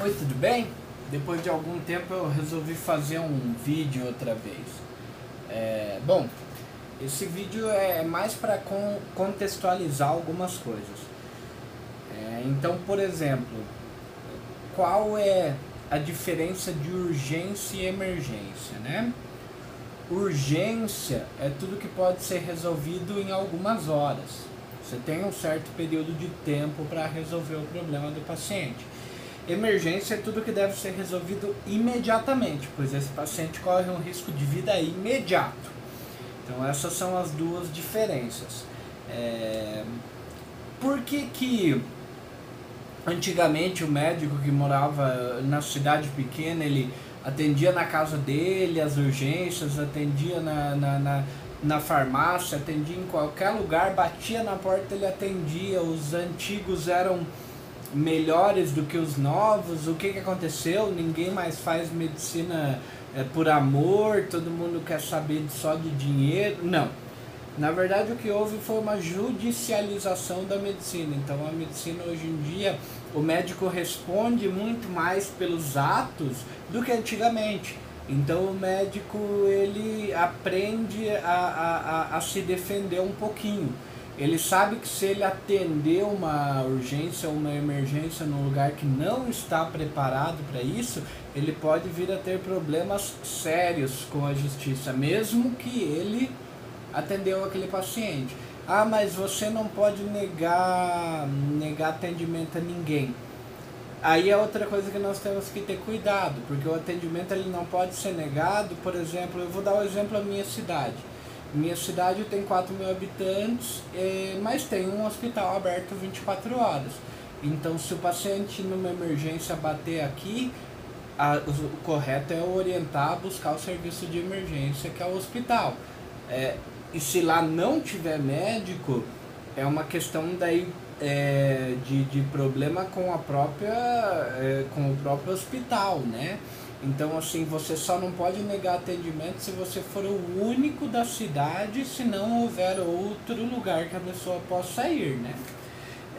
Oi, tudo bem? Depois de algum tempo eu resolvi fazer um vídeo outra vez. É, bom, esse vídeo é mais para con contextualizar algumas coisas. É, então, por exemplo, qual é a diferença de urgência e emergência, né? Urgência é tudo que pode ser resolvido em algumas horas. Você tem um certo período de tempo para resolver o problema do paciente. Emergência é tudo que deve ser resolvido imediatamente, pois esse paciente corre um risco de vida imediato. Então essas são as duas diferenças. É... Por que que antigamente o médico que morava na cidade pequena, ele atendia na casa dele as urgências, atendia na, na, na, na farmácia, atendia em qualquer lugar, batia na porta, ele atendia, os antigos eram melhores do que os novos, o que, que aconteceu? Ninguém mais faz medicina é, por amor, todo mundo quer saber só de dinheiro. Não. Na verdade, o que houve foi uma judicialização da medicina. Então, a medicina hoje em dia, o médico responde muito mais pelos atos do que antigamente. Então, o médico ele aprende a, a, a, a se defender um pouquinho. Ele sabe que se ele atender uma urgência ou uma emergência num lugar que não está preparado para isso, ele pode vir a ter problemas sérios com a justiça, mesmo que ele atendeu aquele paciente. Ah, mas você não pode negar, negar atendimento a ninguém. Aí é outra coisa que nós temos que ter cuidado, porque o atendimento ele não pode ser negado. Por exemplo, eu vou dar o um exemplo da minha cidade. Minha cidade tem 4 mil habitantes, eh, mas tem um hospital aberto 24 horas. Então, se o paciente numa emergência bater aqui, a, o, correto é orientar a buscar o serviço de emergência, que é o hospital. É, e se lá não tiver médico, é uma questão daí é, de, de problema com a própria é, com o próprio hospital, né? Então, assim, você só não pode negar atendimento se você for o único da cidade, se não houver outro lugar que a pessoa possa ir, né?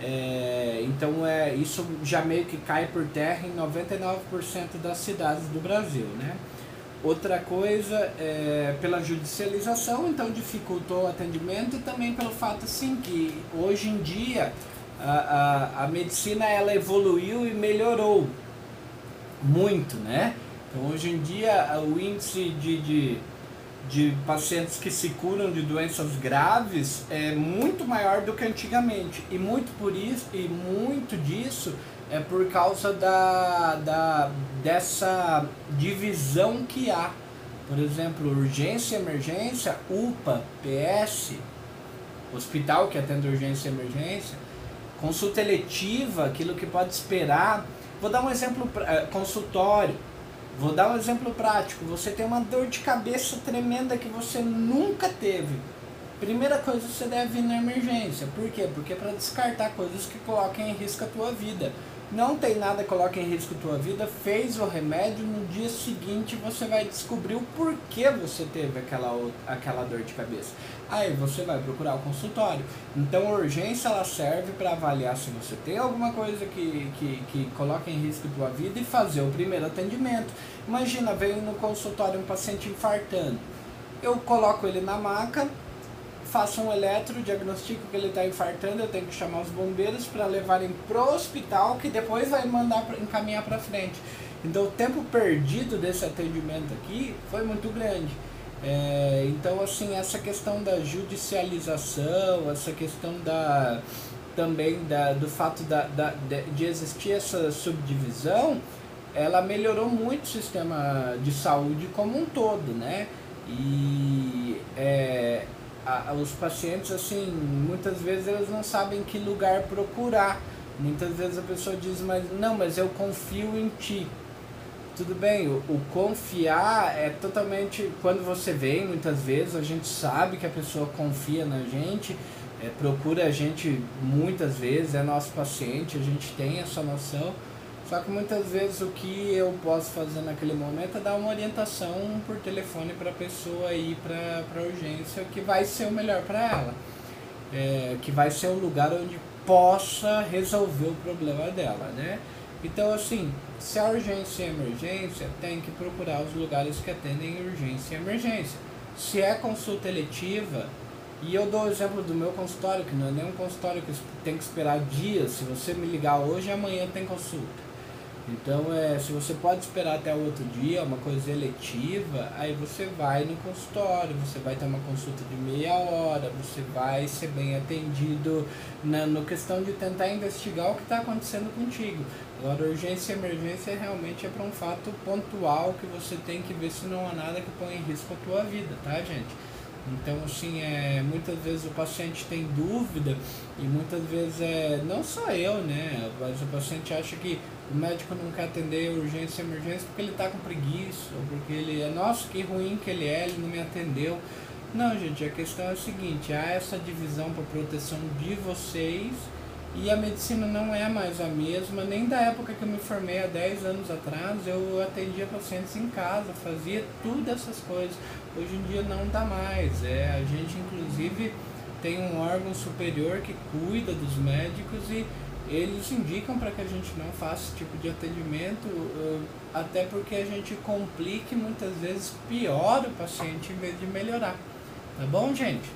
É, então, é, isso já meio que cai por terra em 99% das cidades do Brasil, né? Outra coisa, é, pela judicialização, então dificultou o atendimento e também pelo fato, assim, que hoje em dia a, a, a medicina ela evoluiu e melhorou muito, né? Então, hoje em dia, o índice de, de, de pacientes que se curam de doenças graves é muito maior do que antigamente. E muito por isso, e muito disso é por causa da, da, dessa divisão que há. Por exemplo, urgência emergência, UPA, PS, hospital que atende urgência e emergência, consulta eletiva, aquilo que pode esperar. Vou dar um exemplo, eh, consultório Vou dar um exemplo prático. Você tem uma dor de cabeça tremenda que você nunca teve. Primeira coisa, você deve ir na emergência. Por quê? Porque é para descartar coisas que coloquem em risco a tua vida não tem nada que coloque em risco tua vida, fez o remédio, no dia seguinte você vai descobrir o porquê você teve aquela, aquela dor de cabeça. Aí você vai procurar o consultório. Então a urgência ela serve para avaliar se você tem alguma coisa que, que, que em risco tua vida e fazer o primeiro atendimento. Imagina, veio no consultório um paciente infartando. Eu coloco ele na maca, faço um eletro, diagnostico que ele está infartando, eu tenho que chamar os bombeiros para levarem pro hospital, que depois vai mandar pra, encaminhar para frente. Então o tempo perdido desse atendimento aqui foi muito grande. É, então assim essa questão da judicialização, essa questão da também da, do fato da, da, de existir essa subdivisão, ela melhorou muito o sistema de saúde como um todo, né? E é, a, os pacientes, assim, muitas vezes eles não sabem que lugar procurar. Muitas vezes a pessoa diz, mas não, mas eu confio em ti. Tudo bem, o, o confiar é totalmente. Quando você vem, muitas vezes a gente sabe que a pessoa confia na gente, é, procura a gente muitas vezes, é nosso paciente, a gente tem essa noção só que muitas vezes o que eu posso fazer naquele momento é dar uma orientação por telefone para a pessoa ir para a urgência, que vai ser o melhor para ela. É, que vai ser o lugar onde possa resolver o problema dela, né? Então, assim, se a urgência é emergência, tem que procurar os lugares que atendem urgência e emergência. Se é consulta eletiva, e eu dou o exemplo do meu consultório, que não é nem um consultório que tem que esperar dias. Se você me ligar hoje, amanhã tem consulta. Então, é, se você pode esperar até o outro dia, uma coisa eletiva, aí você vai no consultório, você vai ter uma consulta de meia hora, você vai ser bem atendido na no questão de tentar investigar o que está acontecendo contigo. Agora, urgência e emergência realmente é para um fato pontual que você tem que ver se não há nada que põe em risco a tua vida, tá, gente? Então, assim, é, muitas vezes o paciente tem dúvida e muitas vezes é não só eu, né? Mas o paciente acha que o médico não quer atender urgência e emergência porque ele está com preguiça, ou porque ele é, nossa, que ruim que ele é, ele não me atendeu. Não, gente, a questão é a seguinte, há essa divisão para proteção de vocês e a medicina não é mais a mesma, nem da época que eu me formei há 10 anos atrás, eu atendia pacientes em casa, fazia tudo essas coisas. Hoje em dia não dá mais. É, a gente inclusive tem um órgão superior que cuida dos médicos e eles indicam para que a gente não faça esse tipo de atendimento, até porque a gente complica e muitas vezes piora o paciente em vez de melhorar. Tá bom, gente?